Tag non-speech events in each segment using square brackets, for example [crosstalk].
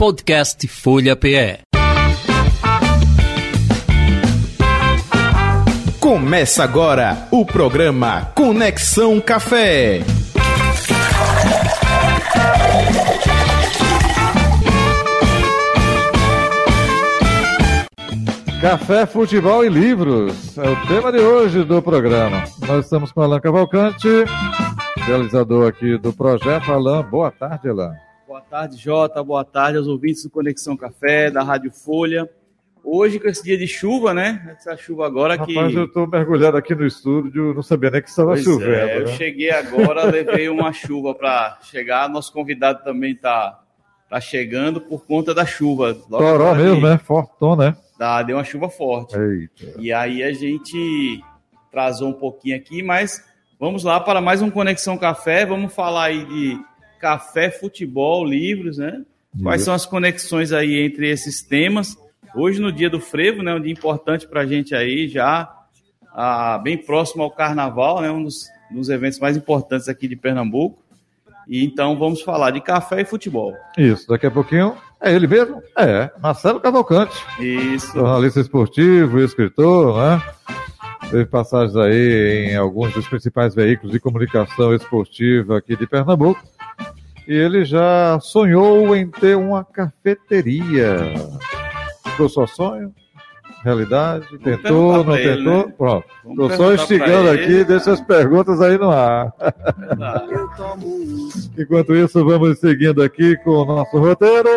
Podcast Folha PE. Começa agora o programa Conexão Café. Café, futebol e livros é o tema de hoje do programa. Nós estamos com Alan Cavalcante, realizador aqui do projeto. Alan, boa tarde, Alan. Boa tarde, Jota. Boa tarde aos ouvintes do Conexão Café, da Rádio Folha. Hoje, com esse dia de chuva, né? Essa chuva agora Rapaz, que. Rapaz, eu estou mergulhado aqui no estúdio, não sabia nem que estava pois chovendo. É, eu né? cheguei agora, levei uma chuva para chegar. Nosso convidado também está tá chegando por conta da chuva. Toró mesmo, né? Fortão, né? Dá, deu uma chuva forte. Eita. E aí a gente trazou um pouquinho aqui, mas vamos lá para mais um Conexão Café. Vamos falar aí de café, futebol, livros, né? Quais são as conexões aí entre esses temas? Hoje, no dia do frevo, né? Um dia importante para a gente aí, já ah, bem próximo ao carnaval, né? Um dos, dos eventos mais importantes aqui de Pernambuco. E então vamos falar de café e futebol. Isso, daqui a pouquinho é ele mesmo? É, Marcelo Cavalcante. Isso. Jornalista esportivo, escritor, né? Teve passagens aí em alguns dos principais veículos de comunicação esportiva aqui de Pernambuco. E ele já sonhou em ter uma cafeteria. Ficou só sonho? Realidade? Tentou, não ele, tentou? né? Pronto. Estou só instigando aqui, ele. deixa as perguntas aí no ar. Enquanto isso, vamos seguindo aqui com o nosso roteiro.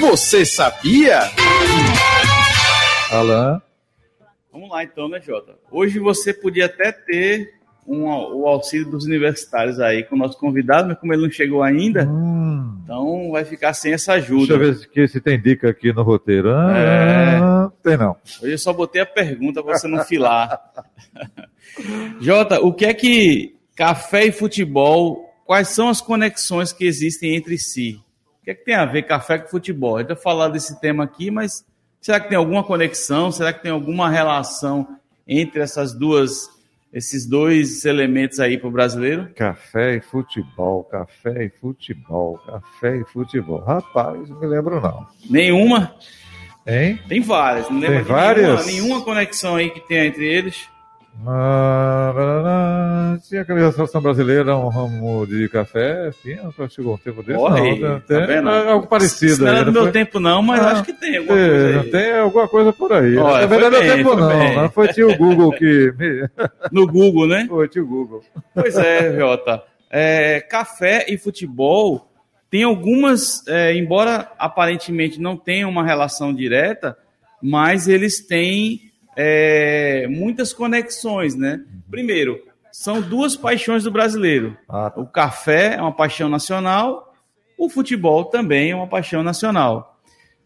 Você sabia? Alan. Vamos lá então, né, Jota? Hoje você podia até ter um, o auxílio dos universitários aí com o nosso convidado, mas como ele não chegou ainda, Hum. então vai ficar sem essa Deixa ajuda. eu ver se tem dica aqui no roteiro. Ah, É. Tem não. Hoje eu só botei a pergunta para você não filar. [laughs] Jota, o que é que café e futebol, quais são as conexões que existem entre si? O que é que tem a ver café com futebol? A gente vai falar desse tema aqui, mas será que tem alguma conexão? Será que tem alguma relação entre essas duas, esses dois elementos aí para o brasileiro? Café e futebol, café e futebol, café e futebol. Rapaz, não me lembro não. Nenhuma? Hein? Tem várias. Não lembra Tem várias? Nenhuma, nenhuma conexão aí que tem entre eles. Ah, barará, tinha aquela seleção brasileira, um ramo de café, tinha, chegou um tempo desse, Corre não, aí, tem, tá vendo? algo parecido. Isso não era do não meu foi? tempo, não, mas Ah, acho que tem alguma É, coisa aí. tem alguma coisa por aí. Olha, é foi meu tempo foi não, bem. não foi tio Google que... me- [laughs] No Google, né? Foi tio Google. Pois é, Jota. É, café e futebol tem algumas, é, embora aparentemente não tenham uma relação direta, mas eles têm é, muitas conexões, né? Primeiro, são duas paixões do brasileiro. Ah, O café é uma paixão nacional, o futebol também é uma paixão nacional.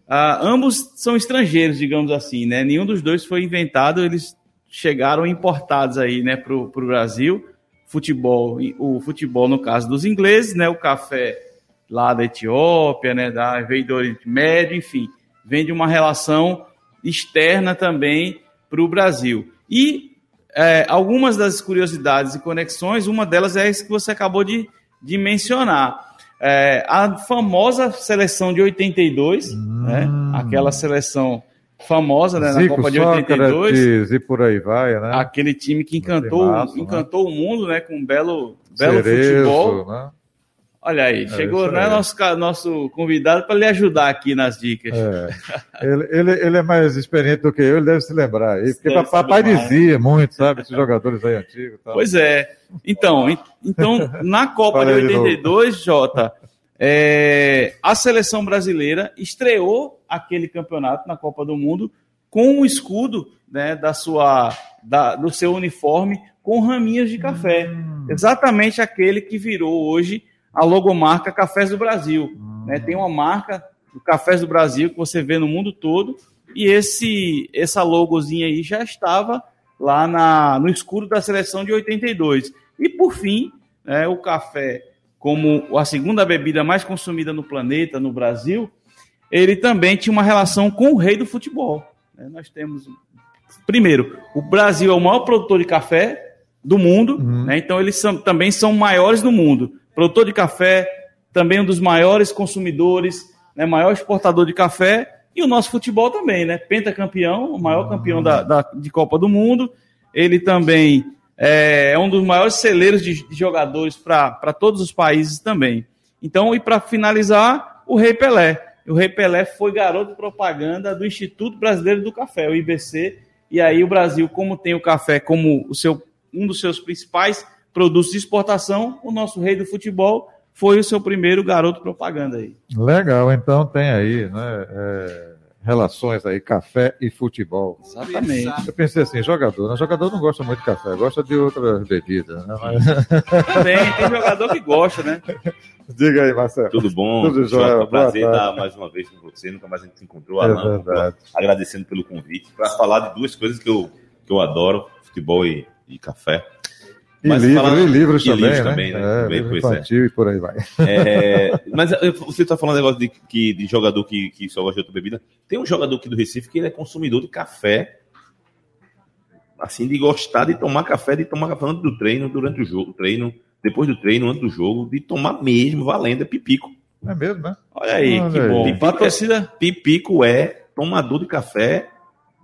Ah, ambos são estrangeiros, digamos assim, né? Nenhum dos dois foi inventado, eles chegaram importados aí, né, para o Brasil. Futebol, o futebol no caso dos ingleses, né? O café lá da Etiópia, né? Da veio do Oriente Médio, enfim, vem de uma relação externa também para o Brasil. E é, algumas das curiosidades e conexões, uma delas é essa que você acabou de, de mencionar. É, a famosa seleção de 82, né? aquela seleção famosa né? na Zico, Copa de 82, Sócrates e por aí vai, né? aquele time que encantou, Massa, né? encantou o mundo né? com um belo, belo Cerezo, futebol. né? Olha aí, chegou isso né, nosso, nosso convidado para lhe ajudar aqui nas dicas. É. Ele, ele, ele é mais experiente do que eu, ele deve se lembrar aí. Porque Deve papai dizia muito, sabe? Esses jogadores aí antigos. Tal. Pois é. Então, en- então na Copa de aí de novo. 82, Jota, é, a seleção brasileira estreou aquele campeonato na Copa do Mundo com o escudo né, da sua, da- do seu uniforme com raminhas de café. Hum. Exatamente aquele que virou hoje a logomarca Cafés do Brasil. né? Tem uma marca do Cafés do Brasil que você vê no mundo todo e esse essa logozinha aí já estava lá na, no escuro da seleção de 82. E por fim, né, o café, como a segunda bebida mais consumida no planeta, no Brasil, ele também tinha uma relação com o rei do futebol. né? Nós temos, primeiro, o Brasil é o maior produtor de café do mundo, né? então eles são- também são maiores do mundo. Produtor de café, também um dos maiores consumidores, né, maior exportador de café, e o nosso futebol também, né? Pentacampeão, o maior campeão da, da, de Copa do Mundo. Ele também é, é um dos maiores celeiros de, de jogadores para todos os países também. Então, e para finalizar, o Rei Pelé. O Rei Pelé foi garoto propaganda do Instituto Brasileiro do Café, o IBC. E aí o Brasil, como tem o café como o seu, um dos seus principais produtos de exportação, o nosso rei do futebol foi o seu primeiro garoto propaganda aí. Legal, então tem aí, né? É, relações aí, café e futebol. Exatamente. Eu pensei assim, jogador, né? Jogador não gosta muito de café, gosta de outras bebidas, né? Mas... [laughs] Também, tem jogador que gosta, né? Diga aí, Marcelo. Tudo bom? Tudo jóia, É um prazer estar mais uma vez com você. Nunca mais a gente se encontrou, É Alan. verdade. Agradecendo pelo convite para falar de duas coisas que eu, que eu adoro: futebol e, e café. E, Mas livro, falando- e livros e também, livros né? também, né? É, Também, livro pois é. infantil e por aí vai. É, mas você está falando negócio de, que, de jogador que, que só gosta de outra bebida. Tem um jogador aqui do Recife que ele é consumidor de café. Assim, de gostar de tomar café, de tomar café antes do treino, durante o jogo, treino, depois do treino, antes do jogo, de tomar mesmo, valendo, é pipico. É mesmo, né? Olha aí, Olha que aí. bom. A torcida, Pipico é tomador de café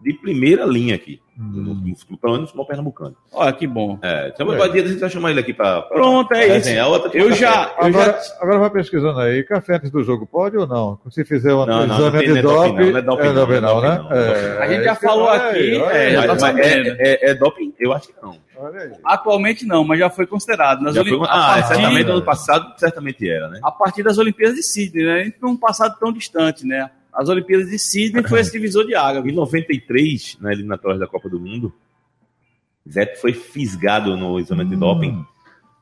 de primeira linha aqui. Hum. No, pelo menos no Pernambucano. olha que bom. É, então, É. vai dia a gente vai chamar ele aqui para. Pronto, é isso. Eu já, eu Agora, já agora vai pesquisando aí, café antes do jogo pode ou não? Se fizer um Não, não, exame não tem- é de doping, não, é doping, é doping é né? é. É, A gente já que- falou aqui, é, tá sabendo. é, é, é doping? Eu acho que não. atualmente não, mas já foi considerado. Nas Já Olim- foi, a, ah, partir, certamente no ano passado, certamente era, né? a partir das Olimpíadas de Sydney, né? A gente não um passado tão distante, né? As Olimpíadas de Sydney foi esse divisor de água. Em 93, na eliminatória da Copa do Mundo, Zé foi fisgado no exame de doping,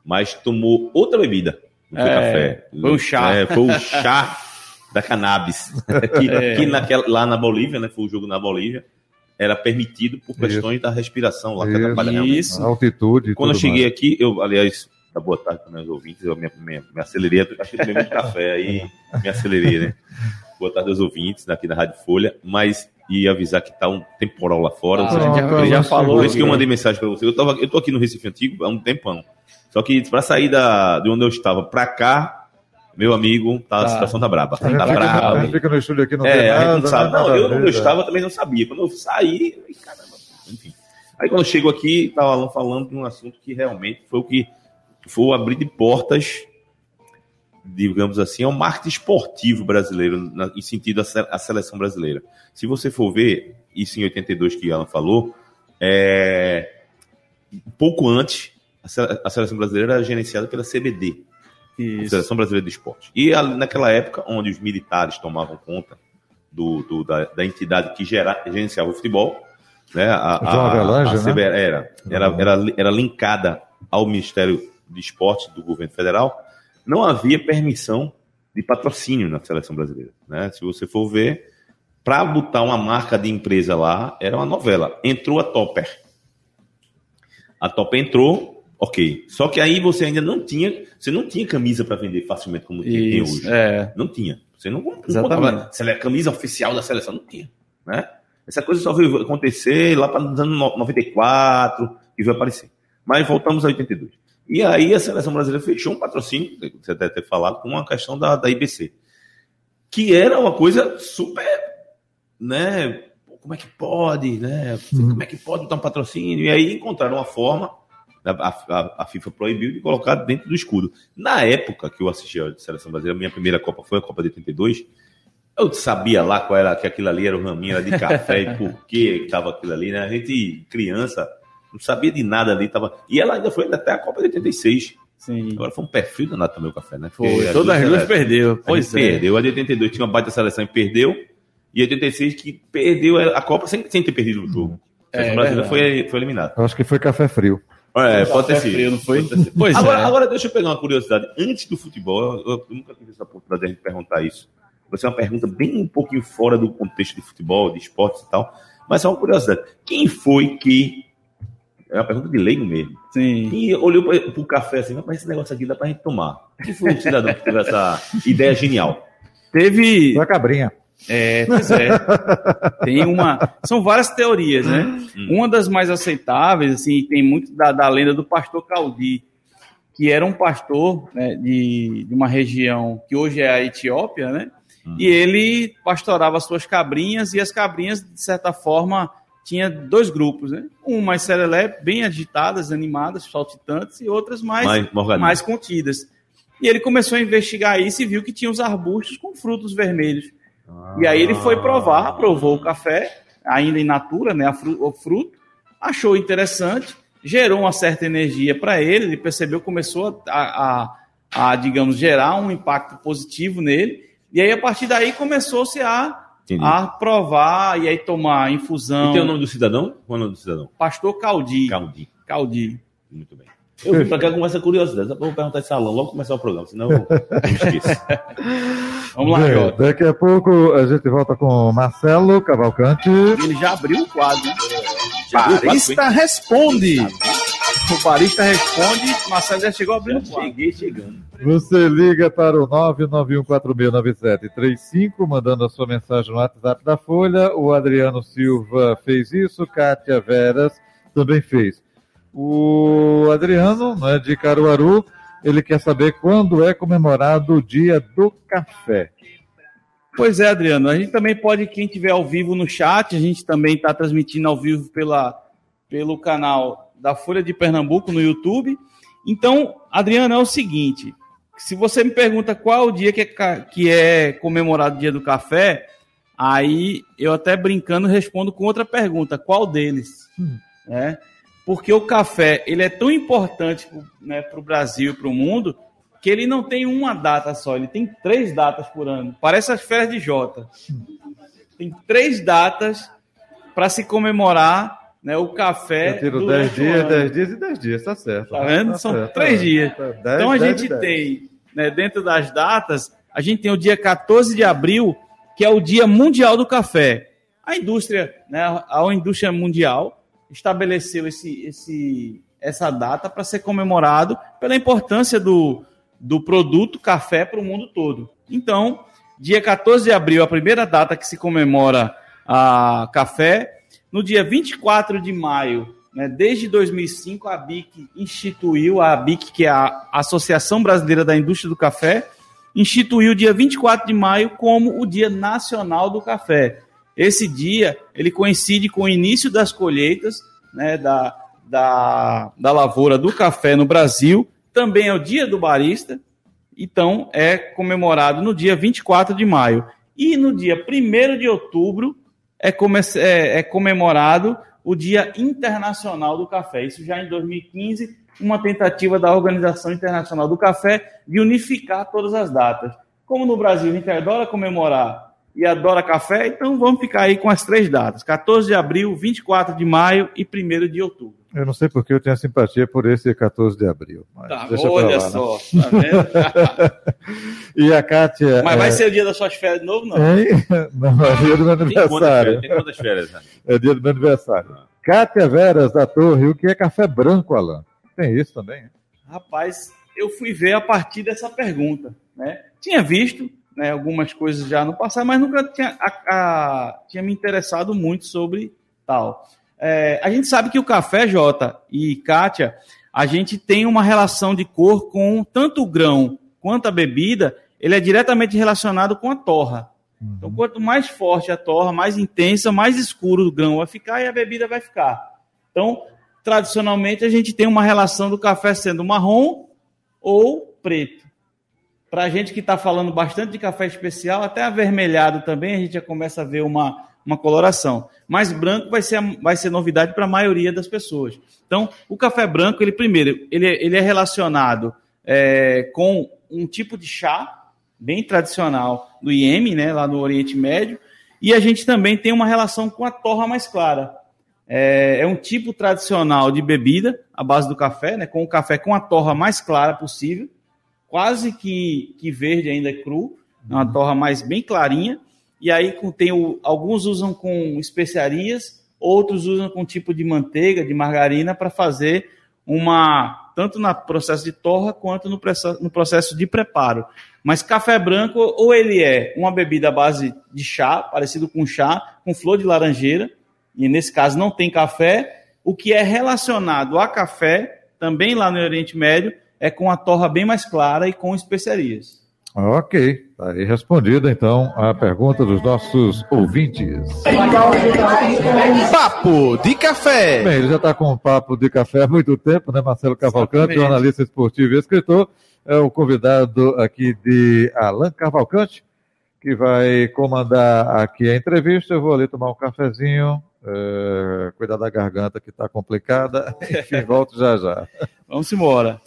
mas tomou outra bebida. Não foi É, café. foi um chá. É, foi o chá [laughs] da cannabis. [laughs] que É. que naquela- lá na Bolívia, né? Foi o jogo na Bolívia. Era permitido por questões da respiração lá, que Isso. Isso. Altitude Quando eu cheguei mais. aqui, eu, aliás, da boa tarde também aos ouvintes, eu me, me, me acelerei, acho que eu tomei muito café aí, [laughs] me acelerei, né? Boa tarde aos ouvintes daqui da Rádio Folha, mas ia avisar que tá um temporal lá fora. Ah, já- já falou por isso que eu aqui. mandei mensagem para você. Eu, tava, eu tô aqui no Recife Antigo há um tempão. Só que para sair da, de onde eu estava para cá, meu amigo, tá, a Tá. situação tá braba. A gente, Tá fica, a gente fica no estúdio aqui, não tem É, a nada. não sabe. né? Não, Nada eu a onde eu estava também não sabia. Quando eu saí, eu falei, caramba, enfim. Aí quando eu chego aqui, tá o Alan falando de um assunto que realmente foi o que foi o abrir de portas, digamos assim, ao marketing esportivo brasileiro, na- em sentido a, se- a seleção brasileira. Se você for ver, isso em 82 que Alan falou, é, pouco antes, a se- a seleção brasileira era gerenciada pela CBD. Seleção Brasileira de Esporte. E ali, naquela época, onde os militares tomavam conta do, do- da, da entidade que gera, gerenciava o futebol, né? A, João Avelange, a né? CBR era, era, era, era linkada ao Ministério de Esporte do governo federal, não havia permissão de patrocínio na seleção brasileira. Né? Se você for ver, para botar uma marca de empresa lá, era uma novela. Entrou a Topper. A Topper entrou, ok. Só que aí você ainda não tinha, você não tinha camisa para vender facilmente como tem tem Isso, hoje. é. Não tinha. Você não, não sele- camisa oficial da seleção, não tinha. Né? Essa coisa só veio acontecer lá para os anos no- 94 e veio aparecer. Mas voltamos a 82. E aí a seleção brasileira fechou um patrocínio, você deve ter falado, com uma questão da, da IBC. Que era uma coisa super, né? Como é que pode, né? Como é que pode botar um patrocínio? E aí encontraram uma forma, a, a- a FIFA proibiu de colocar dentro do escudo. Na época que eu assisti a seleção brasileira, minha primeira Copa foi a Copa de 82, eu sabia lá qual era, que aquilo ali era o raminho era de café e por que estava aquilo ali, né? A gente, criança, não sabia de nada ali. Tava... E ela ainda foi até a Copa de 86. Sim. Agora foi um perfil danado também o café, né? Porque Foi. as Todas as duas perdeu. a Pois é. perdeu. A de 82 tinha uma baita seleção e perdeu. E a de 86 que perdeu a Copa sem, sem ter perdido o jogo. É, seleção brasileira verdade. foi, foi eliminada. Eu acho que foi café frio. É, pode ter Café sido. frio, não foi? Pois agora, é. agora deixa eu pegar uma curiosidade. Antes do futebol, eu, eu nunca tive essa oportunidade de a gente perguntar isso. Vai ser uma pergunta bem um pouquinho fora do contexto de futebol, de esportes e tal. Mas é uma curiosidade. Quem foi que. É uma pergunta de leigo mesmo. Sim. E olhou para o café assim, mas esse negócio aqui dá pra gente tomar. Quem foi o cidadão que teve essa ideia genial? Teve. Da cabrinha. É, pois é. Tem uma. São várias teorias, né? Uma das mais aceitáveis, assim, tem muito da, da lenda do pastor Caldi, que era um pastor né, de, de uma região que hoje é a Etiópia, né? E ele pastorava suas cabrinhas e as cabrinhas, de certa forma, tinha dois grupos, né? Um mais serelepe, bem agitadas, animadas, saltitantes, e outras mais, Mais mais contidas. E ele começou a investigar isso e viu que tinha os arbustos com frutos vermelhos. E aí ele foi provar, provou o café, ainda in natura, né, fru- o fruto, achou interessante, gerou uma certa energia para ele, ele percebeu, começou a, a, a, digamos, gerar um impacto positivo nele, e aí a partir daí começou-se a, Entendi. a provar e aí tomar infusão. E tem o nome do cidadão? Qual é o nome do cidadão? Pastor Caldi. Caldi. Caldi. Muito bem. Eu vim pra cá com essa curiosidade. Vou perguntar esse salão logo começar o programa, senão eu esqueço. [laughs] Vamos lá, Bem, Jota. daqui a pouco a gente volta com Marcelo Cavalcante. Ele já abriu o quadro. né? Barista responde. O barista responde, Marcelo já chegou abrindo o quadro. Cheguei chegando. Você liga para o 991469735, mandando a sua mensagem no WhatsApp da Folha. O Adriano Silva fez isso, Kátia Veras também fez. O Adriano, né, de Caruaru, ele quer saber quando é comemorado o Dia do Café. Pois é, Adriano. A gente também pode, quem tiver ao vivo no chat, a gente também está transmitindo ao vivo pela, pelo canal da Folha de Pernambuco no YouTube. Então, Adriano, é o seguinte: se você me pergunta qual é o dia que é, que é comemorado o dia do café, aí eu até brincando respondo com outra pergunta: qual deles? Né? Porque o café ele é tão importante para o Brasil e para o mundo que ele não tem uma data só, ele tem três datas por ano. Parece as férias de Jota. Tem três datas para se comemorar né, o café. Eu tiro durante 10 o dias, ano. 10 dias e 10 dias, tá certo. Tá vendo? Tá São certo, três tá. dias. Tá, 10, Então a 10 gente 10. tem, né, dentro das datas, a gente tem o dia 14 de abril, que é o Dia Mundial do Café. A indústria, né, a indústria mundial estabeleceu esse, esse, essa data para ser comemorado pela importância do, do produto café para o mundo todo. Então, dia 14 de abril, a primeira data que se comemora a café. No dia 24 de maio, né, desde 2005, a BIC instituiu, a BIC, que é a Associação Brasileira da Indústria do Café, instituiu o dia 24 de maio como o Dia Nacional do Café. Esse dia, ele coincide com o início das colheitas né, da, da, da lavoura do café no Brasil, também é o Dia do Barista, então é comemorado no dia 24 de maio. E no dia 1 de outubro é, come- é- é comemorado o Dia Internacional do Café. Isso já em 2015, uma tentativa da Organização Internacional do Café de unificar todas as datas. Como no Brasil a gente adora comemorar e adora café, então vamos ficar aí com as três datas: 14 de abril, 24 de maio e 1 de outubro. Eu não sei porque eu tenho simpatia por esse 14 de abril. Tá, olha lá, né? só, tá vendo? [laughs] E a Kátia. Mas vai é... ser o dia das suas férias de novo, não? Hein? [laughs] Não, é dia do meu aniversário. Tem quantas férias? né? É dia do meu aniversário. Kátia Veras, da Torre, o que é café branco, Alan? Tem isso também? hein? Rapaz, eu fui ver a partir dessa pergunta, né? Tinha visto né, algumas coisas já no passado, mas nunca tinha, a- a- tinha me interessado muito sobre tal. É, a gente sabe que o café, Jota e Kátia, a gente tem uma relação de cor com tanto o grão quanto a bebida, ele é diretamente relacionado com a torra. Então, quanto mais forte a torra, mais intensa, mais escuro o grão vai ficar e a bebida vai ficar. Então, tradicionalmente, a gente tem uma relação do café sendo marrom ou preto. Para a gente que está falando bastante de café especial, até avermelhado também, a gente já começa a ver uma, uma coloração. Mas branco vai ser, vai ser novidade para a maioria das pessoas. Então, o café branco, ele primeiro, ele, é- ele é relacionado é, com um tipo de chá bem tradicional do Iêmen, né, lá no Oriente Médio, e a gente também tem uma relação com a torra mais clara. É, é um tipo tradicional de bebida, à base do café, né, com o café com a torra mais clara possível, quase que, que verde ainda é cru, uma torra mais bem clarinha, e aí tem o, alguns usam com especiarias, outros usam com tipo de manteiga, de margarina, para fazer uma, tanto no processo de torra quanto no no processo de preparo. Mas café branco, ou ele é uma bebida à base de chá, parecido com chá, com flor de laranjeira, e nesse caso não tem café, o que é relacionado a café, também lá no Oriente Médio, é com a torra bem mais clara e com especiarias. Ok, tá aí respondida então a pergunta dos nossos ouvintes. Papo de café. Bem, ele já está com um papo de café há muito tempo, né? Marcelo Cavalcante, Exatamente. jornalista esportivo e escritor, é o convidado aqui de Alan Cavalcante, que vai comandar aqui a entrevista. Eu vou ali tomar um cafezinho, é, cuidar da garganta que está complicada. [laughs] Enfim, volto já já. Vamos embora.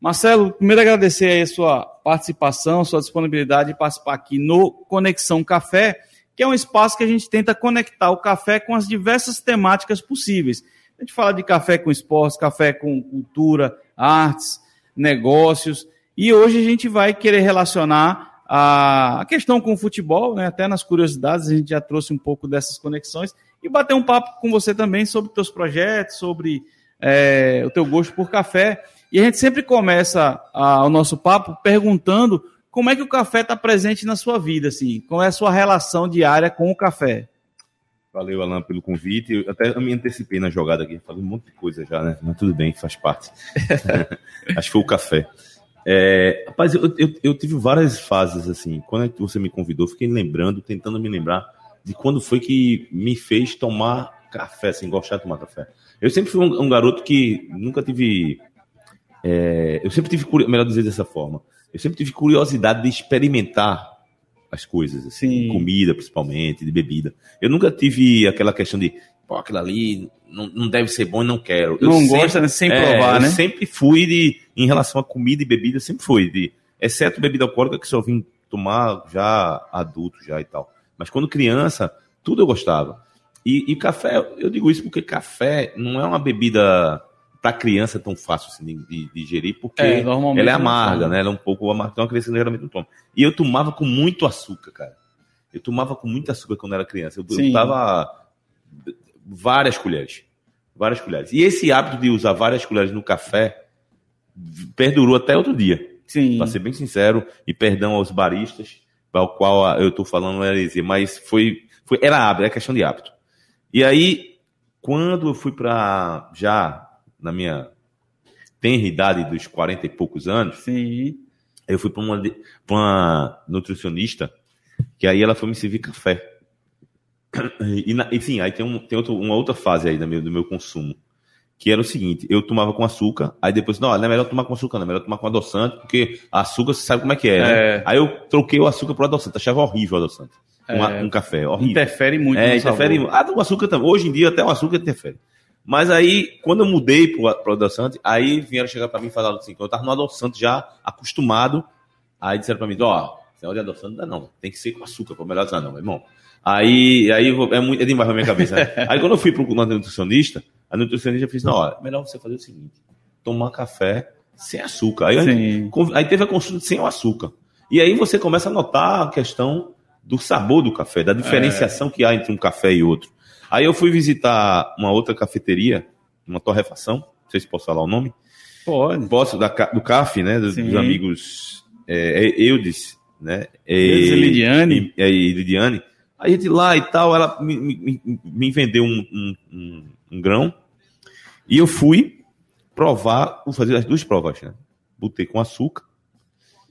Marcelo, primeiro agradecer aí a sua participação, sua disponibilidade de participar aqui no Conexão Café, que é um espaço que a gente tenta conectar o café com as diversas temáticas possíveis. A gente fala de café com esportes, café com cultura, artes, negócios, e hoje a gente vai querer relacionar a questão com o futebol, né? até nas curiosidades a gente já trouxe um pouco dessas conexões, e bater um papo com você também sobre teus projetos, sobre é, o teu gosto por café. E a gente sempre começa a- o nosso papo perguntando como é que o café está presente na sua vida, assim, qual é a sua relação diária com o café. Valeu, Alan, pelo convite. Eu até me antecipei na jogada aqui, falei um monte de coisa já, né? Mas tudo bem, faz parte. [laughs] Acho que foi o café. É, rapaz, eu, eu, eu tive várias fases assim. Quando é que você me convidou, fiquei lembrando, tentando me lembrar de quando foi que me fez tomar café, assim, gostar de tomar café. Eu sempre fui um, um garoto que nunca tive. É, eu sempre tive, melhor dizer dessa forma, eu sempre tive curiosidade de experimentar as coisas, assim, Sim. comida principalmente, de bebida. Eu nunca tive aquela questão de, pô, aquilo ali não, não deve ser bom e não quero. Eu Não sempre- gosta né, sem é, provar, eu né? sempre fui de, em relação a comida e bebida, sempre fui de, exceto bebida alcoólica que só vim tomar já adulto já e tal. Mas quando criança, tudo eu gostava. E, e café, eu digo isso porque café não é uma bebida para criança tão fácil assim, de, de digerir, porque É, ela é não amarga, né? Ela é um pouco amarga, então a criança geralmente não toma. E eu tomava com muito açúcar, cara. Eu tomava com muito açúcar quando era criança. Eu, Sim. eu dava várias colheres. Várias colheres. E esse hábito de usar várias colheres no café perdurou até outro dia. Sim. Para ser bem sincero, e perdão aos baristas, para o qual eu estou falando heresia, mas foi, foi, era hábito, é questão de hábito. E aí, quando eu fui para, já na minha tenra idade dos 40 e poucos anos, Sim. eu fui para uma, pra uma nutricionista, que aí ela foi me servir café. E, na- enfim, aí tem, um, tem outro- uma outra fase aí do meu, do meu consumo, que era o seguinte, eu tomava com açúcar, aí depois, não, não é melhor tomar com açúcar, não, é melhor tomar com adoçante, porque açúcar você sabe como é que é, né? É. Aí eu troquei o açúcar pro adoçante, achava horrível o adoçante. Um, É. um café, horrível. Interfere muito É, interfere. sabor. Ah, o açúcar também. Hoje em dia até o açúcar interfere. Mas aí, quando eu mudei pro, pro adoçante, aí vieram chegar pra mim e falaram assim, eu tava no adoçante já acostumado. Aí disseram pra mim, ó, esse negócio de adoçante não dá não, tem que ser com açúcar, pra melhor dizer não, meu irmão. Aí, aí é, muito, é demais pra minha cabeça. né? aí quando eu fui pro na nutricionista, a nutricionista fez, não, ó, melhor você fazer o seguinte, tomar café sem açúcar. Aí, gente-. Aí teve a consulta sem o açúcar. E aí você começa a notar a questão do sabor do café, da diferenciação que há entre um café e outro. Aí eu fui visitar uma outra cafeteria, uma torrefação, não sei se posso falar o nome. Pode. Posso, da, do CAF, né? Dos, dos amigos é, é, Eudes, né? É, Eudes e Lidiane. E, é, e Lidiane. Aí a gente lá e tal, ela me, me, me- vendeu um, um, um- um grão. E eu fui provar, vou fazer as duas provas, né? Botei com açúcar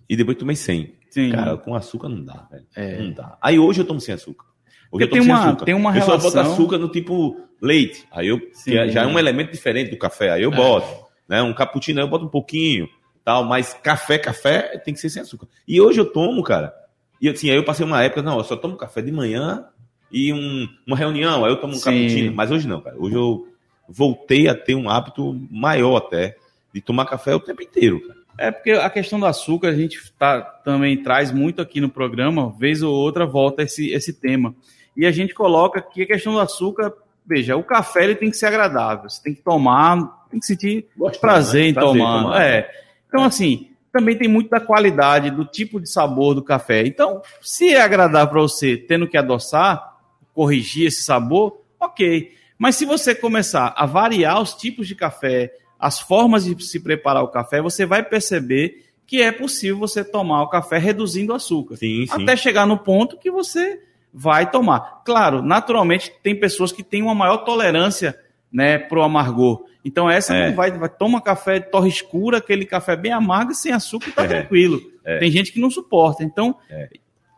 e depois tomei sem. Sim. Cara, com açúcar não dá, velho. É. Não dá. Aí hoje eu tomo sem açúcar. Porque eu tem uma- tem uma eu só boto relação- açúcar no tipo leite. Aí eu, Sim. é- já é um elemento diferente do café. Aí eu boto. Né? Um cappuccino aí eu boto um pouquinho. tal, Mas café, café tem que ser sem açúcar. E hoje eu tomo, cara. E assim, aí eu passei uma época, não, eu só tomo café de manhã e um- uma reunião, aí eu tomo um Sim. cappuccino. Mas hoje não, cara. Hoje eu voltei a ter um hábito maior até de tomar café o tempo inteiro, cara. É porque a questão do açúcar a gente tá, também traz muito aqui no programa, vez ou outra volta esse, esse tema. E a gente coloca que a questão do açúcar, veja, o café ele tem que ser agradável, você tem que tomar, tem que sentir prazer em Prazer em tomar. tomar. É. Então, assim, também tem muito da qualidade, do tipo de sabor do café. Então, se é agradável para você, tendo que adoçar, corrigir esse sabor, ok. Mas se você começar a variar os tipos de café, as formas de se preparar o café, você vai perceber que é possível você tomar o café reduzindo o açúcar. Sim, sim. Até chegar no ponto que você vai tomar. Claro, naturalmente, tem pessoas que têm uma maior tolerância né, pro amargor. Então essa É. não vai, vai toma café de torre escura, aquele café bem amargo, sem açúcar, tá É. tranquilo. É. Tem gente que não suporta. Então, É.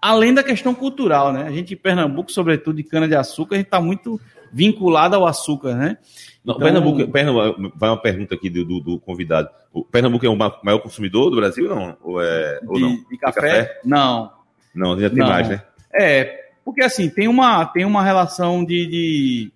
além da questão cultural, né? A gente em Pernambuco, sobretudo de cana de açúcar, a gente está muito vinculado ao açúcar, né? Não, Então- Pernambuco, Pernambuco, vai uma pergunta aqui do, do- do convidado. O Pernambuco é o ma- maior consumidor do Brasil não? Ou, é, ou de, não? de café? Não. Não, já tem Não. mais, né? É, porque assim, tem uma, tem uma relação de, de,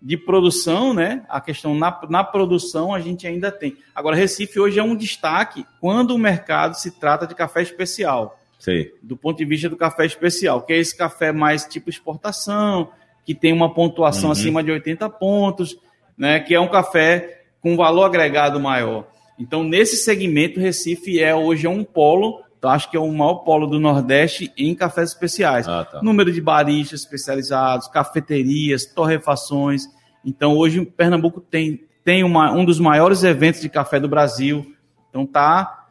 de produção, né? A questão na, na produção a gente ainda tem. Agora, Recife hoje é um destaque quando o mercado se trata de café especial. Sei. do ponto de vista do café especial, que é esse café mais tipo exportação, que tem uma pontuação Uhum. acima de 80 pontos, né, que é um café com valor agregado maior. Então, nesse segmento, Recife é hoje é um polo, eu acho que é o maior polo do Nordeste em cafés especiais. Ah, tá. Número de baristas especializados, cafeterias, torrefações. Então, hoje, Pernambuco tem, tem uma, um dos maiores eventos de café do Brasil. Então, está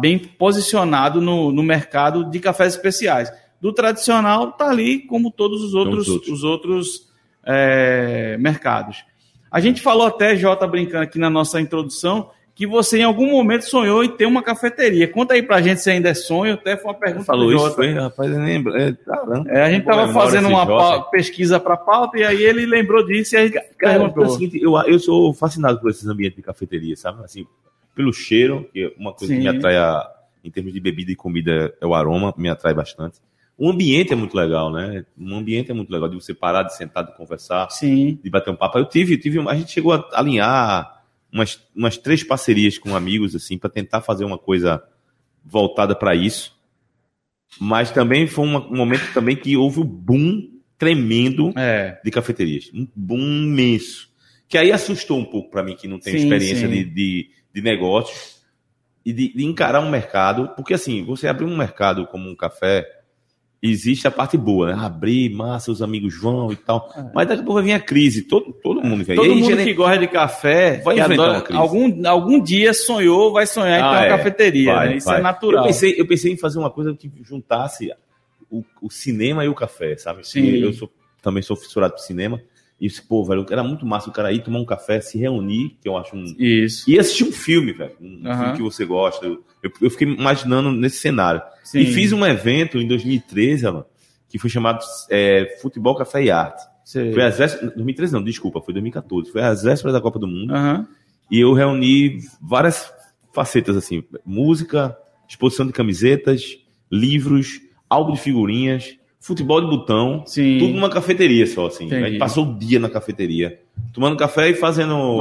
bem posicionado no, no mercado de cafés especiais. Do tradicional, está ali como todos os outros, os outros. os outros é, mercados. A gente falou até, Jota, brincando aqui na nossa introdução, que você em algum momento sonhou em ter uma cafeteria. Conta aí pra gente se ainda é sonho, até foi uma pergunta Falou do isso, Jota. foi, rapaz, eu lembro. É, caramba. É, a gente memória fazendo uma Jota. pesquisa para pauta e aí ele lembrou disso e aí Cara, é o perguntou. seguinte, eu, eu sou fascinado por esses ambientes de cafeteria, sabe? Assim, pelo cheiro, que é uma coisa que Sim. me atrai a- em termos de bebida e comida é o aroma, me atrai bastante. O ambiente é muito legal, né? Um ambiente é muito legal de você parar, de sentar, de conversar, Sim, de bater um papo. Eu tive, tive, uma- a gente chegou a alinhar umas, umas três parcerias com amigos assim para tentar fazer uma coisa voltada para isso. Mas também foi uma- um momento também que houve um boom tremendo é. de cafeterias. Um boom imenso. Que aí assustou um pouco para mim, que não tem experiência sim. de, de, de negócios e de, de encarar um mercado. Porque assim, você abrir um mercado como um café, existe a parte boa, né? Abrir, massa, os amigos vão e tal. Mas daqui a pouco vai vir a crise. Todo, todo mundo vem. É. Todo aí, mundo gene- que gosta de café, Vai enfrentar uma crise. algum, algum dia sonhou, vai sonhar em Ah, ter uma é. cafeteria. Vai, né? Isso vai. é natural. Eu pensei, eu pensei em fazer uma coisa que juntasse o, o cinema e o café, sabe? Sim. Eu sou, também sou fissurado por cinema. E disse, pô, velho, era muito massa o cara ir tomar um café, se reunir, que eu acho um. Isso. E assistir um filme, velho. Um Aham. filme que você gosta. Eu, eu, fiquei imaginando nesse cenário. Sim. E fiz um evento em 2013, Alan, que foi chamado é, Futebol, Café e Arte. Sei. Foi às vésperas. 2013 não, desculpa, foi 2014. Foi às vésperas da Copa do Mundo. Aham. E eu reuni várias facetas, assim, música, exposição de camisetas, livros, álbum de figurinhas, futebol de botão, Sim. tudo numa cafeteria só, assim. Entendi. A gente passou o dia na cafeteria, tomando café e fazendo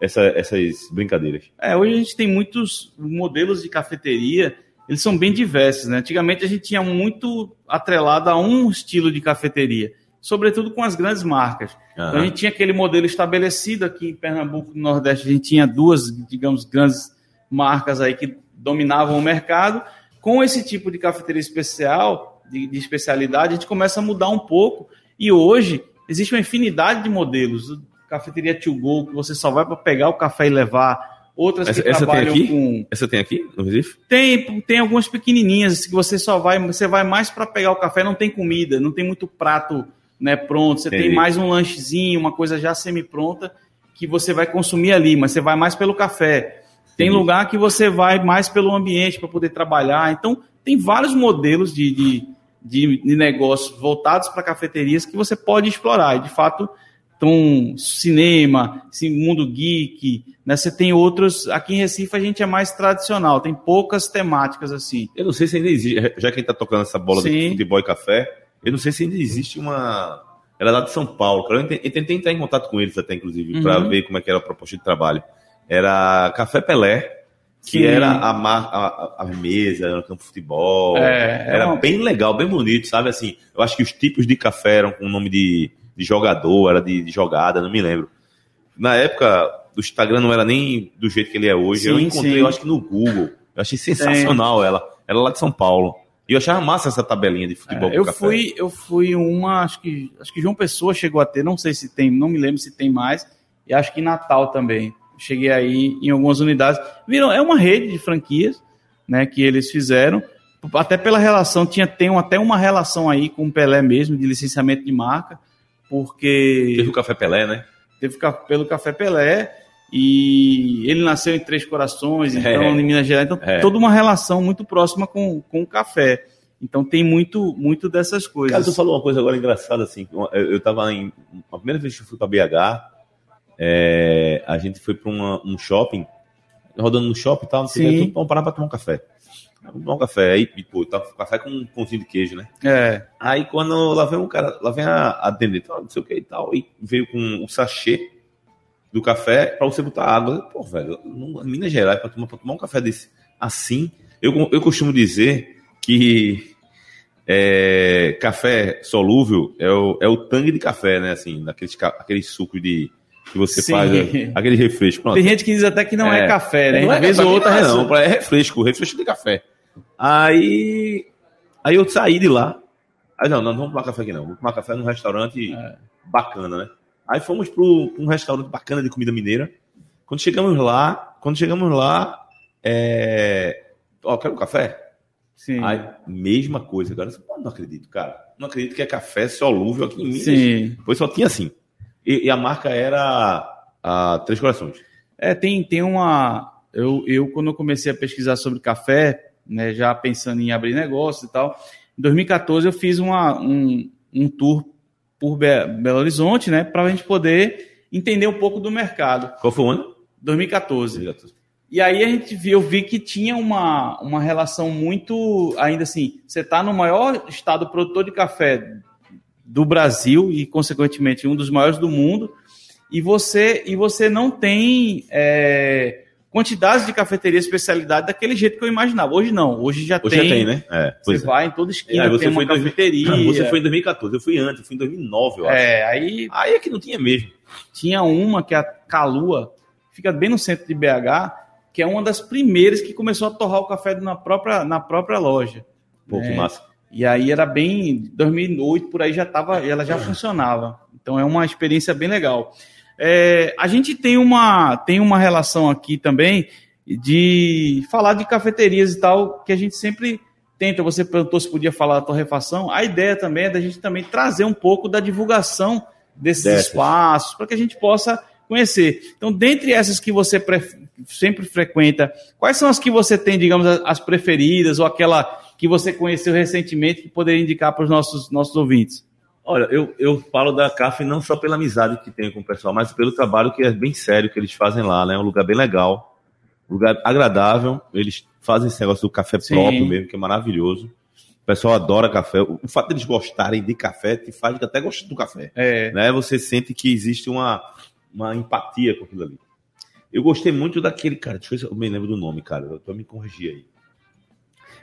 essa- essas brincadeiras. É, hoje a gente tem muitos modelos de cafeteria, eles são bem diversos, né? Antigamente a gente tinha muito atrelado a um estilo de cafeteria, sobretudo com as grandes marcas. Então a gente tinha aquele modelo estabelecido aqui em Pernambuco, no Nordeste, a gente tinha duas, digamos, grandes marcas aí que dominavam o mercado. Com esse tipo de cafeteria especial, de, de especialidade, a gente começa a mudar um pouco. E hoje existe uma infinidade de modelos. Cafeteria to go, que você só vai para pegar o café e levar. Outras Essa- que essa tem trabalham aqui? com. Essa tem aqui, no Recife? Tem, tem algumas pequenininhas que você só vai, você vai mais para pegar o café, não tem comida, não tem muito prato, né, pronto, você tem Entendi. mais um lanchezinho, uma coisa já semi-pronta que você vai consumir ali, mas você vai mais pelo café. Tem Entendi. lugar que você vai mais pelo ambiente para poder trabalhar. Então, tem vários modelos de, de, de, de negócios voltados para cafeterias que você pode explorar. E, de fato, então, cinema, esse mundo geek, né? Você tem outros. Aqui em Recife a gente é mais tradicional, tem poucas temáticas assim. Eu não sei se ainda existe, já que a gente tá tocando essa bola Sim. de futebol e café, eu não sei se ainda existe uma. Ela é lá de São Paulo, cara. Eu ente- eu tentei entrar em contato com eles até, inclusive, para Uhum. ver como é que era a proposta de trabalho. Era Café Pelé, que Sim. era a, a, a- mesa, era no campo de futebol. É, era é uma- bem legal, bem bonito, sabe? Assim, eu acho que os tipos de café eram com o nome de, de jogador, era de, de jogada, não me lembro. Na época, o Instagram não era nem do jeito que ele é hoje. eu Sim, encontrei, sim. eu acho que no Google. Eu achei sensacional ela. Ela é lá de São Paulo. E eu achava massa essa tabelinha de futebol É, eu café. fui, eu fui uma, acho que, acho que João Pessoa chegou a ter, não sei se tem, não me lembro se tem mais, e acho que Natal também. Cheguei aí em algumas unidades. Viram, é uma rede de franquias, né, que eles fizeram, até pela relação, tinha tem um- até uma relação aí com o Pelé mesmo, de licenciamento de marca, Teve porque o Café Pelé, né? teve pelo Café Pelé e ele nasceu em Três Corações, então É. em Minas Gerais, então É. toda uma relação muito próxima com, com o café. Então tem muito muito dessas coisas. Cara, tu falou uma coisa agora engraçada, assim. Eu, eu tava em. A primeira vez que eu fui pra BH, é, a gente foi pra uma- um shopping, rodando no shopping e tal, não sei o que, vamos parar pra tomar um café. Vamos tomar um café. Aí, pô, tá café com um pãozinho de queijo, né? É, Aí quando lá vem um cara, lá vem a atendente, ah, não sei o que e tal, e veio com o sachê do café pra você botar água. Pô, velho, em Minas Gerais, pra tomar, pra tomar um café desse assim, eu, eu costumo dizer que é, café solúvel é o, é o tangue de café, né? Assim, daqueles, aqueles sucos de que você Sim. faz, aquele refresco. Pronto. tem gente que diz até que não é, É. café, né? Não é vez ou outra não, é refresco, refresco de café. Aí, aí eu saí de lá. Aí não, não, não vamos tomar café aqui não. Vamos tomar café num restaurante É. bacana, né? Aí fomos para um restaurante bacana de comida mineira. Quando chegamos lá, quando chegamos lá, é... ó, quero um café? Sim. Aí, mesma coisa, cara. Eu não acredito, cara. Não acredito que é café solúvel aqui em Minas. Sim. Pois só tinha assim. E, e a marca era a Três Corações. É, tem, tem uma. Eu, eu, quando eu comecei a pesquisar sobre café, né, já pensando em abrir negócio e tal, em 2014 eu fiz uma, um, um tour por Be- Belo Horizonte, né, para a gente poder entender um pouco do mercado. Qual foi o ano? 2014. E aí a gente viu, eu vi que tinha uma, uma relação muito, ainda assim, você está no maior estado produtor de café do Brasil e, consequentemente, um dos maiores do mundo, e você, e você não tem é, quantidades de cafeteria especialidade daquele jeito que eu imaginava. Hoje não, hoje já Hoje tem. já tem, né? É, Você é. vai em toda esquina, É, você tem uma foi em dois- cafeteria. [clears throat] Você foi em 2014, eu fui antes, eu fui em 2009, eu acho. É, aí Aí é que não tinha mesmo. tinha uma que é a Calua, fica bem no centro de BH, que é uma das primeiras que começou a torrar o café na própria, na própria loja. Pô, que É. massa. E aí era bem 2008 por aí já tava, ela já funcionava. Então é uma experiência bem legal. É, a gente tem uma tem uma relação aqui também de falar de cafeterias e tal que a gente sempre tenta. Você perguntou se podia falar da torrefação. A ideia também é da gente também trazer um pouco da divulgação desses Dessas. espaços para que a gente possa conhecer. Então, dentre essas que você sempre frequenta, quais são as que você tem, digamos, as preferidas ou aquela que você conheceu recentemente que poderia indicar para os nossos, nossos ouvintes? Olha, eu, eu falo da CAF não só pela amizade que tenho com o pessoal, mas pelo trabalho que é bem sério que eles fazem lá, né? É um lugar bem legal, um lugar agradável. Eles fazem esse negócio do café Sim. próprio mesmo, que é maravilhoso. O pessoal adora café. O fato deles gostarem de café te faz até gostar do café. É, né? Você sente que existe uma, uma empatia com aquilo ali. Eu gostei muito daquele, cara, deixa eu ver se eu me lembro do nome, cara, eu tô me corrigir aí.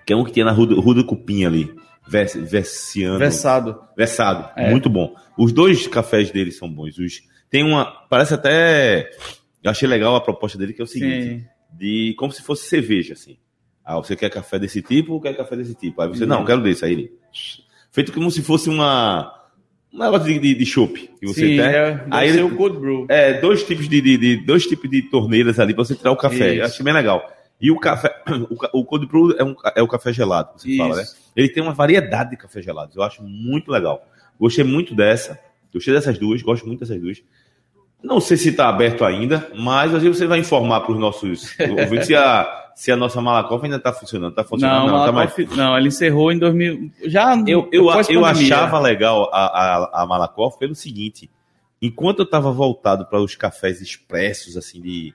Que é um que tinha na Rua Rua do Cupim ali, Vers, Versiano. versado. Versado, É. muito bom. Os dois cafés dele são bons. Os, tem uma, parece até, eu achei legal a proposta dele, que é o seguinte, Sim. de como se fosse cerveja, assim. Ah, você quer café desse tipo ou quer café desse tipo? Aí você, Uhum. não, quero desse. Aí ele, feito como se fosse uma, um negócio de, de, de chopp que você Sim, tem. é, Aí ele- o cold brew. É, dois tipos de, de- de- dois tipos de torneiras ali pra você tirar o café. Isso. Eu achei bem legal. E o café, [coughs] o, o cold brew é, um, é o café gelado, você Isso. fala, né? Ele tem uma variedade de café gelados. Eu acho muito legal. Gostei muito dessa. Gostei dessas duas, gosto muito dessas duas. Não sei se está aberto ainda, mas hoje você vai informar para os nossos [laughs] ouvintes se a, se a nossa Malakoff ainda está funcionando. Está funcionando? Não, Não, tá mais. Não, ele encerrou em 2000. Já Eu, eu, eu achava legal a, a, a Malakoff pelo seguinte: enquanto eu estava voltado para os cafés expressos, assim, de.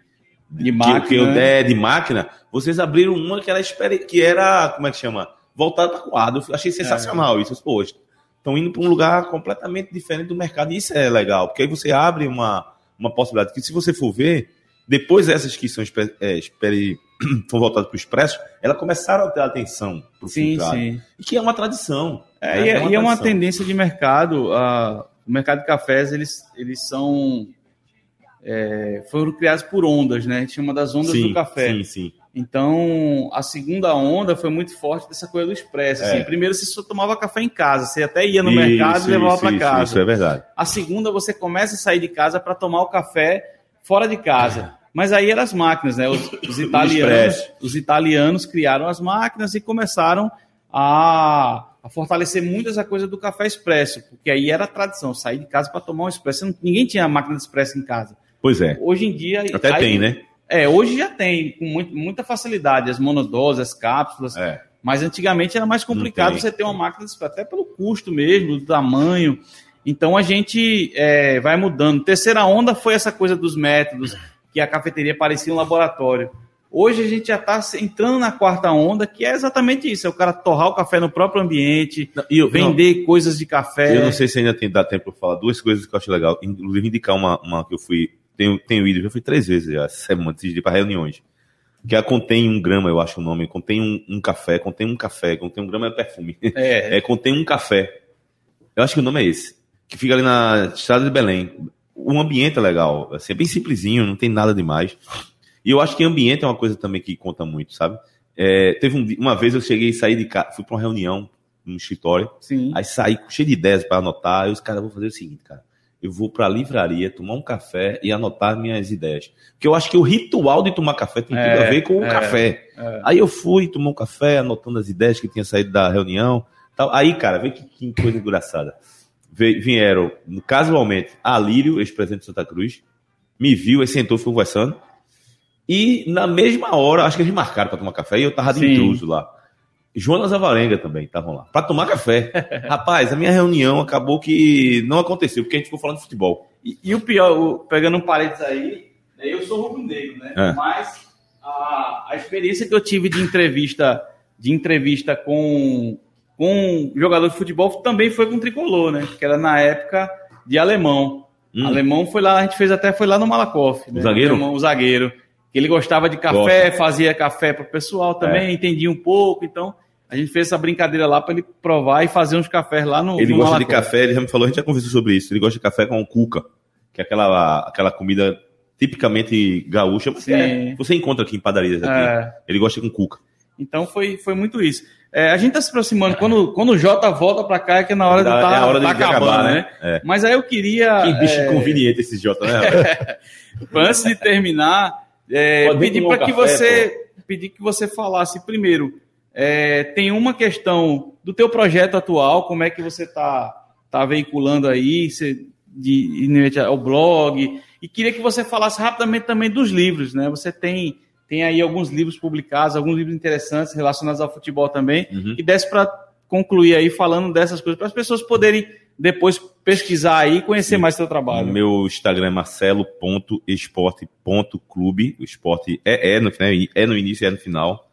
De que- máquina, Que, eu né? der de máquina, vocês abriram uma que era, que era como é que chama? Voltada para quadro. Eu achei sensacional isso. Pô, estão indo para um lugar completamente diferente do mercado. E isso é legal, porque aí você abre uma, uma possibilidade. Que se você for ver, depois essas que são é, [clears throat] foram voltadas para o expresso, elas começaram a ter atenção para o Sim, filtrado. sim. E que é uma tradição. É, né? e, é- e é uma tradição. tendência de mercado. ah, o mercado de cafés, eles, eles são. É, foram criados por ondas, né? A gente chama das ondas sim, do café. Sim, sim. Então, a segunda onda foi muito forte dessa coisa do expresso. É. Assim, primeiro, você só tomava café em casa. Você até ia no Isso, mercado e levava isso, para isso, casa. Isso é verdade. A segunda, você começa a sair de casa para tomar o café fora de casa. Mas aí eram as máquinas, né? Os, [laughs] os italianos, os italianos criaram as máquinas e começaram a, a fortalecer muito essa coisa do café expresso, porque aí era a tradição, sair de casa para tomar um expresso. Ninguém tinha máquina de expresso em casa. Pois é. Hoje em dia. Até aí- tem, né? É, hoje já tem, com muito- muita facilidade, as monodoses, as cápsulas. É. Mas antigamente era mais complicado você ter uma máquina até pelo custo mesmo, do tamanho. Então a gente é, vai mudando. Terceira onda foi essa coisa dos métodos, que a cafeteria parecia um laboratório. Hoje a gente já está entrando na quarta onda, que é exatamente isso: é o cara torrar o café no próprio ambiente, E eu, vender coisas de café. Eu não sei se ainda tem, dá tempo para falar duas coisas que eu acho legal. Inclusive, indicar uma, uma que eu fui. Tenho, tenho ido, já fui três vezes já, semana, antes de ir para reuniões. Que a contém um grama, eu acho o nome. Contém um, um café, contém um café, contém um grama é perfume. É, [laughs] É, contém um café. Eu acho que o nome é esse. Que fica ali na estrada de Belém. O ambiente é legal. Assim, é bem simplesinho, não tem nada demais. E eu acho que ambiente é uma coisa também que conta muito, sabe? É, teve um, uma vez eu cheguei e saí de casa, fui para uma reunião no escritório. sim. Aí saí cheio de ideias para anotar. Aí os caras vão fazer o seguinte, cara. Eu vou para a livraria, tomar um café e anotar minhas ideias. Porque eu acho que o ritual de tomar café tem tudo É, a ver com o é, café. é. Aí eu fui, tomar um café, anotando as ideias que tinha saído da reunião. Tal. Aí, cara, vê que, que coisa engraçada. Vieram, casualmente, a Lírio, ex-presidente de Santa Cruz, me viu, aí sentou, ficou conversando. E na mesma hora, acho que eles marcaram para tomar café e eu tava de Sim. intruso lá. Jonas Avarenga também estavam lá, para tomar café. [laughs] Rapaz, a minha reunião acabou que não aconteceu, porque a gente ficou falando de futebol. E, e o pior, o- pegando um parênteses aí, né, eu sou rubro-negro, né? É. Mas a, a experiência que eu tive de entrevista, de entrevista com, com jogador de futebol também foi com o tricolor, né? Que era na época de alemão. Hum. Alemão foi lá, a gente fez até foi lá no Malakoff. Né? O zagueiro? Alemão, o zagueiro. Ele gostava de café, fazia café pro pessoal também, entendia um pouco, então. A gente fez essa brincadeira lá para ele provar e fazer uns cafés lá no. Ele no gosta de café, ele já me falou, a gente já conversou sobre isso. Ele gosta de café com cuca, que é aquela, aquela comida tipicamente gaúcha. Você, Sim. você encontra aqui em padarias aqui. É. Ele gosta com cuca. Então foi, foi muito isso. É, a gente tá se aproximando. Quando, quando o Jota volta para cá, é que é na hora de É tá, a hora de tá acabar, acabando, né? né? É. Mas aí eu queria, Que bicho é, conveniente esse Jota, né? [laughs] antes de terminar, é, pedir para que você pedir que você falasse primeiro. É, tem uma questão do teu projeto atual, como é que você tá, tá veiculando aí, você, de, inerente ao blog, e queria que você falasse rapidamente também dos livros, né? Você tem tem aí alguns livros publicados, alguns livros interessantes relacionados ao futebol também, Uhum. e desse para concluir aí falando dessas coisas, para as pessoas poderem depois pesquisar aí e conhecer mais seu trabalho. Meu Instagram é marcelo.esporte.clube. O esporte é, é, no, né, é no início e é no final.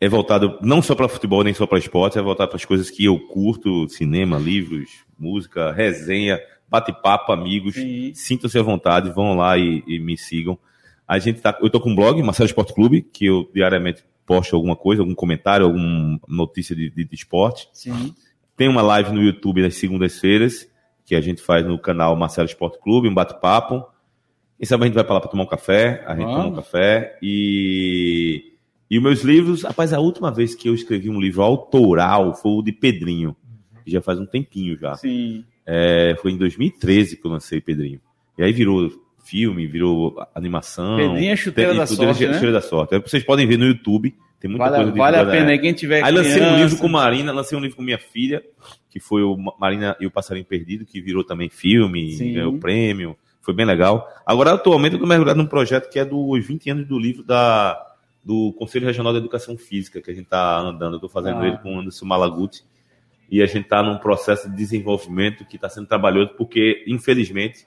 É voltado não só para futebol, nem só para esporte, é voltado para as coisas que eu curto: cinema, livros, música, resenha, bate-papo, amigos. Sintam-se à vontade, vão lá e, e me sigam. A gente tá, eu tô com um blog, Marcelo Esporte Clube, que eu diariamente posto alguma coisa, algum comentário, alguma notícia de, de, de esporte. Sim. Tem uma live no YouTube nas segundas-feiras, que a gente faz no canal Marcelo Esporte Clube, um bate-papo. E sabe, a gente vai pra lá para tomar um café, a gente Vamos. toma um café. E, e os meus livros, rapaz, a última vez que eu escrevi um livro autoral foi o de Pedrinho, que já faz um tempinho já. Sim. É, foi em 2013 que eu lancei Pedrinho. E aí virou filme, virou animação. Pedrinho é chuteira da Pedrinho é sorte, né? chuteira da sorte. Aí Vocês podem ver no YouTube, tem muita Vale, coisa de vale a pena é. aí quem tiver Aí lancei um criança. livro com Marina, lancei um livro com minha filha, que foi o Ma- Marina e o Passarinho Perdido, que virou também filme, Sim. ganhou prêmio, foi bem legal. Agora, atualmente, eu tô mergulhado num projeto que é dos 20 anos do livro da, do Conselho Regional de Educação Física, que a gente tá andando, eu tô fazendo Ah. ele com o Anderson Malaguti, e a gente tá num processo de desenvolvimento que está sendo trabalhoso, porque, infelizmente,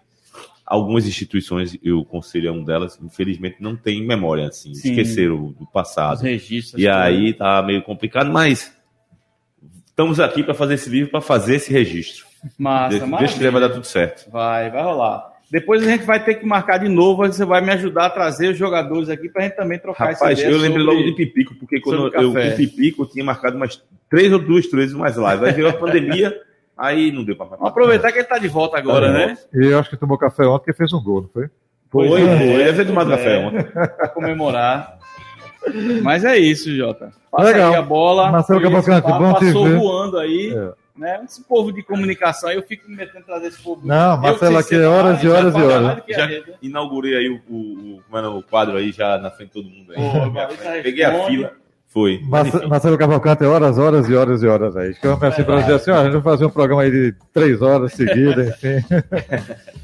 algumas instituições, e o Conselho é um delas, infelizmente não tem memória, assim, Sim. esqueceram do passado. Os registros. E aí tá meio complicado, mas estamos aqui para fazer esse livro, para fazer esse registro. Massa. Deixa que vai dar tudo certo. Vai, vai rolar. Depois a gente vai ter que marcar de novo, aí você vai me ajudar a trazer os jogadores aqui pra gente também trocar Rapaz, essa ideia eu lembrei sobre- logo de Pipico, porque quando eu café. com Pipico eu tinha marcado umas três ou duas vezes mais live. Aí veio a pandemia, [laughs] aí não deu para Vamos aproveitar que ele tá de volta agora, Tá né? E eu acho que tomou café ontem porque fez um gol, não foi? Foi, foi. Deve ter tomado É. café ontem. Pra comemorar. Mas é isso, Jota. Passa Legal. a bola. Marcelo Cavalcante, bom te Passou ver. voando aí. É. Né? Esse povo de comunicação, eu fico me metendo trazer esse povo. Não, Eu Marcelo, que aqui é ser horas e horas e horas. que a Já- rede. Inaugurei aí o, o, o, como era o quadro aí já na frente de todo mundo. Aí. Pô, Peguei a fila. Foi. Mas, Marcelo Cavalcante, horas, horas e horas e horas aí. Chama assim para dizer assim, ó, a gente vai fazer um programa aí de três horas seguidas, [laughs] enfim.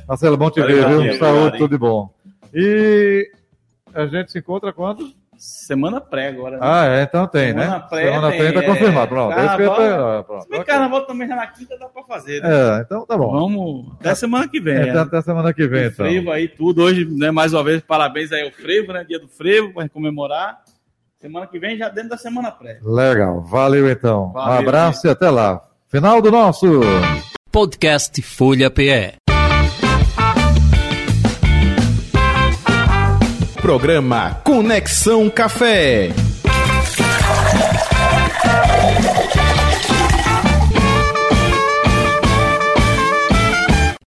Marcelo, bom te ver, viu? Saúde, tudo de bom. E a gente se encontra quando? Semana pré agora. né? Ah, é, então tem, né? Semana pré Semana tem, pré tá é. confirmado. Pronto. Carnaval- pronto. Se bem carnaval também já na quinta dá pra fazer, né? É, então tá bom. Vamos até semana que vem. Então, né? até semana que vem, O então. frevo aí, tudo. Hoje, né, mais uma vez, parabéns aí ao frevo, né? Dia do frevo, para comemorar. Semana que vem, já dentro da semana pré. Legal. Valeu, então. um Valeu, abraço e até lá. Final do nosso. Podcast Folha PE. Programa Conexão Café.